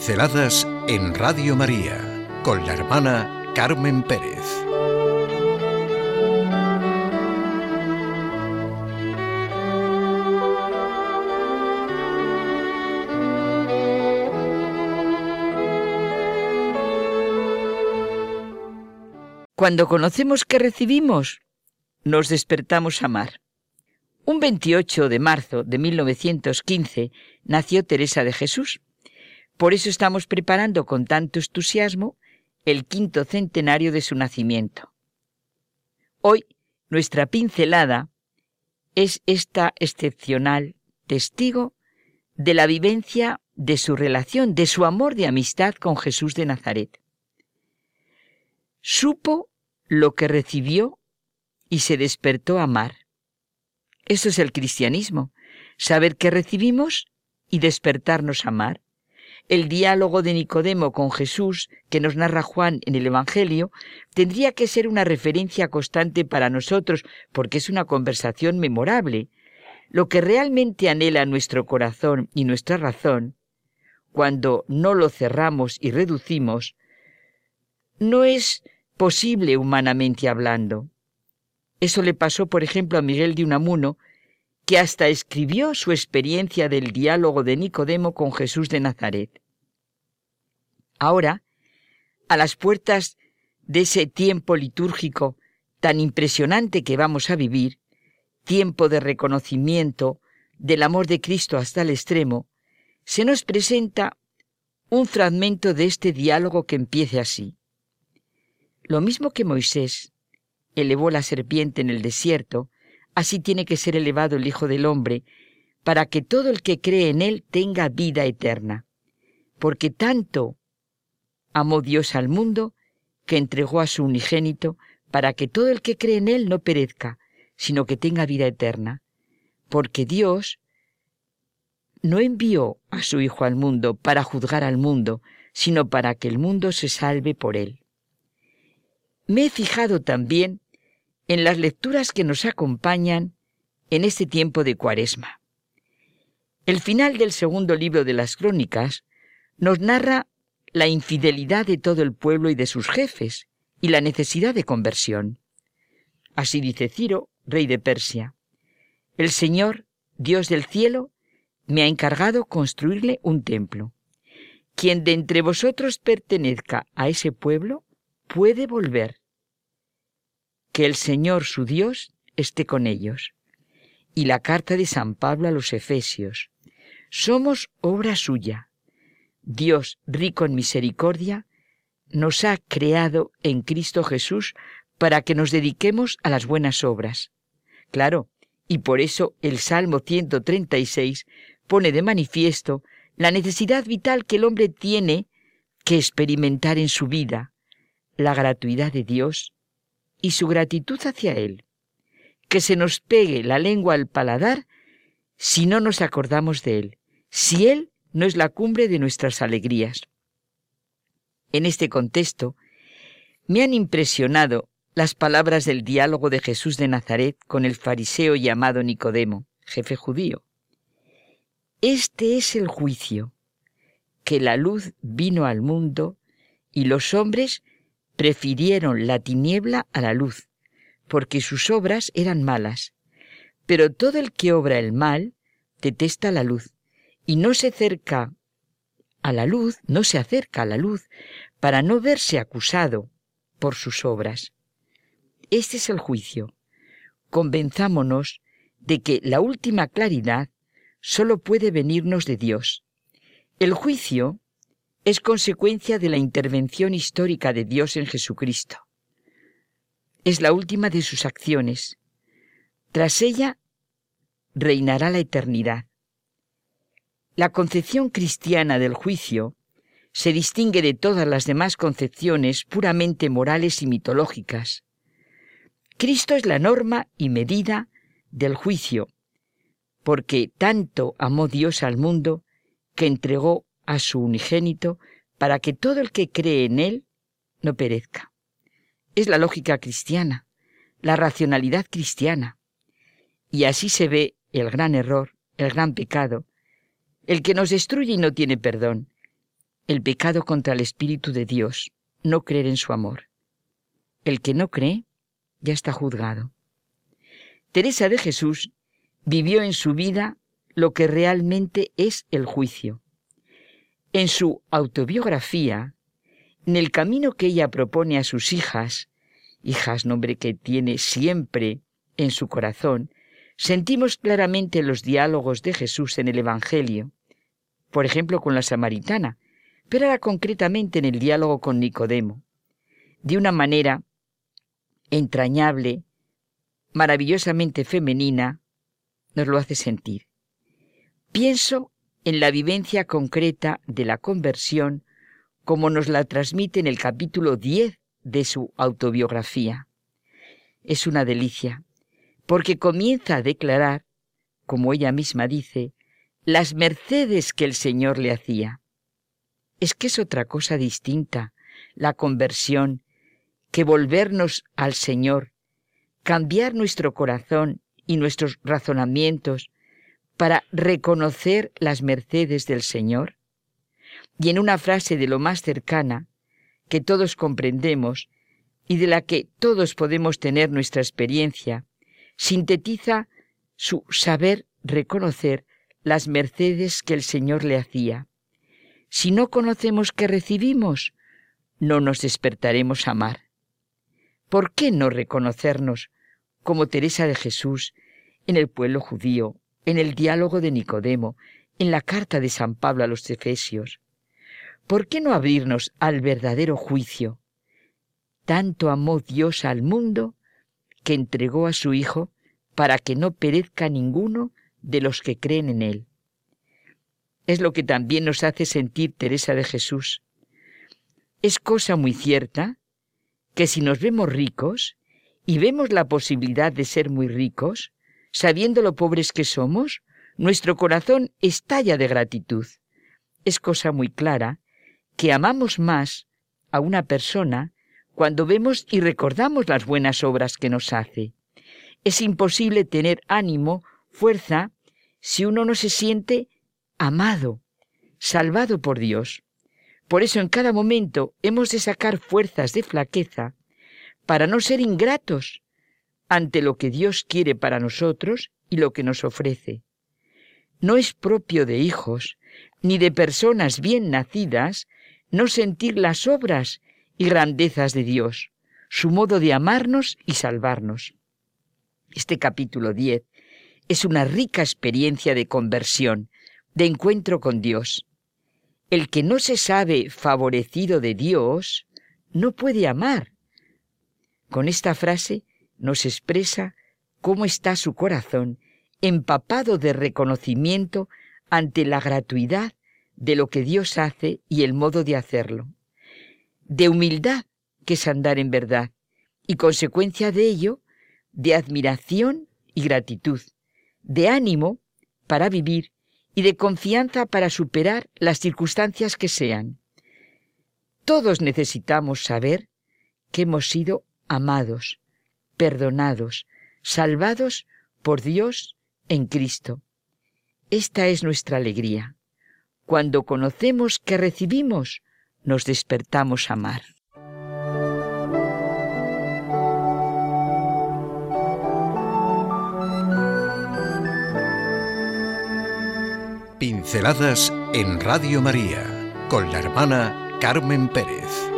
Pinceladas en Radio María con la hermana Carmen Pérez. Cuando conocemos que recibimos, nos despertamos a amar. Un 28 de marzo de 1915 nació Teresa de Jesús. Por eso estamos preparando con tanto entusiasmo el quinto centenario de su nacimiento. Hoy nuestra pincelada es esta excepcional testigo de la vivencia de su relación, de su amor de amistad con Jesús de Nazaret. Supo lo que recibió y se despertó a amar. Eso es el cristianismo, saber que recibimos y despertarnos a amar. El diálogo de Nicodemo con Jesús, que nos narra Juan en el Evangelio, tendría que ser una referencia constante para nosotros, porque es una conversación memorable. Lo que realmente anhela nuestro corazón y nuestra razón, cuando no lo cerramos y reducimos, no es posible humanamente hablando. Eso le pasó, por ejemplo, a Miguel de Unamuno, que hasta escribió su experiencia del diálogo de Nicodemo con Jesús de Nazaret. Ahora, a las puertas de ese tiempo litúrgico tan impresionante que vamos a vivir, tiempo de reconocimiento del amor de Cristo hasta el extremo, se nos presenta un fragmento de este diálogo que empiece así. Lo mismo que Moisés elevó la serpiente en el desierto, así tiene que ser elevado el Hijo del Hombre, para que todo el que cree en Él tenga vida eterna. Porque tanto amó Dios al mundo, que entregó a su unigénito, para que todo el que cree en Él no perezca, sino que tenga vida eterna. Porque Dios no envió a su Hijo al mundo para juzgar al mundo, sino para que el mundo se salve por Él. Me he fijado también en las lecturas que nos acompañan en este tiempo de Cuaresma. El final del segundo libro de las Crónicas nos narra la infidelidad de todo el pueblo y de sus jefes y la necesidad de conversión. Así dice Ciro, rey de Persia. El Señor, Dios del cielo, me ha encargado construirle un templo. Quien de entre vosotros pertenezca a ese pueblo puede volver que el Señor su Dios esté con ellos. Y la carta de San Pablo a los Efesios. Somos obra suya. Dios, rico en misericordia, nos ha creado en Cristo Jesús para que nos dediquemos a las buenas obras. Claro, y por eso el Salmo 136 pone de manifiesto la necesidad vital que el hombre tiene que experimentar en su vida, la gratuidad de Dios y su gratitud hacia Él. Que se nos pegue la lengua al paladar si no nos acordamos de Él, si Él no es la cumbre de nuestras alegrías. En este contexto, me han impresionado las palabras del diálogo de Jesús de Nazaret con el fariseo llamado Nicodemo, jefe judío. Este es el juicio, que la luz vino al mundo y los hombres prefirieron la tiniebla a la luz, porque sus obras eran malas. Pero todo el que obra el mal detesta la luz y no se acerca a la luz, no se acerca a la luz para no verse acusado por sus obras. Este es el juicio. Convenzámonos de que la última claridad solo puede venirnos de Dios. El juicio es consecuencia de la intervención histórica de Dios en Jesucristo. Es la última de sus acciones. Tras ella reinará la eternidad. La concepción cristiana del juicio se distingue de todas las demás concepciones puramente morales y mitológicas. Cristo es la norma y medida del juicio, porque tanto amó Dios al mundo que entregó a su unigénito para que todo el que cree en Él no perezca. Es la lógica cristiana, la racionalidad cristiana. Y así se ve el gran error, el gran pecado, el que nos destruye y no tiene perdón, el pecado contra el Espíritu de Dios, no creer en su amor. El que no cree ya está juzgado. Teresa de Jesús vivió en su vida lo que realmente es el juicio. En su autobiografía, en el camino que ella propone a sus hijas, hijas nombre que tiene siempre en su corazón, sentimos claramente los diálogos de Jesús en el Evangelio, por ejemplo con la samaritana, pero ahora concretamente en el diálogo con Nicodemo, de una manera entrañable, maravillosamente femenina, nos lo hace sentir. Pienso en la vivencia concreta de la conversión como nos la transmite en el capítulo 10 de su autobiografía. Es una delicia, porque comienza a declarar, como ella misma dice, las mercedes que el Señor le hacía. Es que es otra cosa distinta, la conversión, que volvernos al Señor, cambiar nuestro corazón y nuestros razonamientos para reconocer las mercedes del Señor? Y en una frase de lo más cercana, que todos comprendemos y de la que todos podemos tener nuestra experiencia, sintetiza su saber reconocer las mercedes que el Señor le hacía. Si no conocemos que recibimos, no nos despertaremos a amar. ¿Por qué no reconocernos como Teresa de Jesús en el pueblo judío, en el diálogo de Nicodemo, en la carta de San Pablo a los Efesios? ¿Por qué no abrirnos al verdadero juicio? Tanto amó Dios al mundo que entregó a su Hijo para que no perezca ninguno de los que creen en Él. Es lo que también nos hace sentir Teresa de Jesús. Es cosa muy cierta que si nos vemos ricos y vemos la posibilidad de ser muy ricos, sabiendo lo pobres que somos, nuestro corazón estalla de gratitud. Es cosa muy clara que amamos más a una persona cuando vemos y recordamos las buenas obras que nos hace. Es imposible tener ánimo, fuerza, si uno no se siente amado, salvado por Dios. Por eso en cada momento hemos de sacar fuerzas de flaqueza para no ser ingratos ante lo que Dios quiere para nosotros y lo que nos ofrece. No es propio de hijos ni de personas bien nacidas no sentir las obras y grandezas de Dios, su modo de amarnos y salvarnos. Este capítulo 10 es una rica experiencia de conversión, de encuentro con Dios. El que no se sabe favorecido de Dios no puede amar. Con esta frase nos expresa cómo está su corazón empapado de reconocimiento ante la gratuidad de lo que Dios hace y el modo de hacerlo, de humildad, que es andar en verdad, y consecuencia de ello, de admiración y gratitud, de ánimo para vivir y de confianza para superar las circunstancias que sean. Todos necesitamos saber que hemos sido amados, perdonados, salvados por Dios en Cristo. Esta es nuestra alegría. Cuando conocemos que recibimos, nos despertamos a amar. Pinceladas en Radio María con la hermana Carmen Pérez.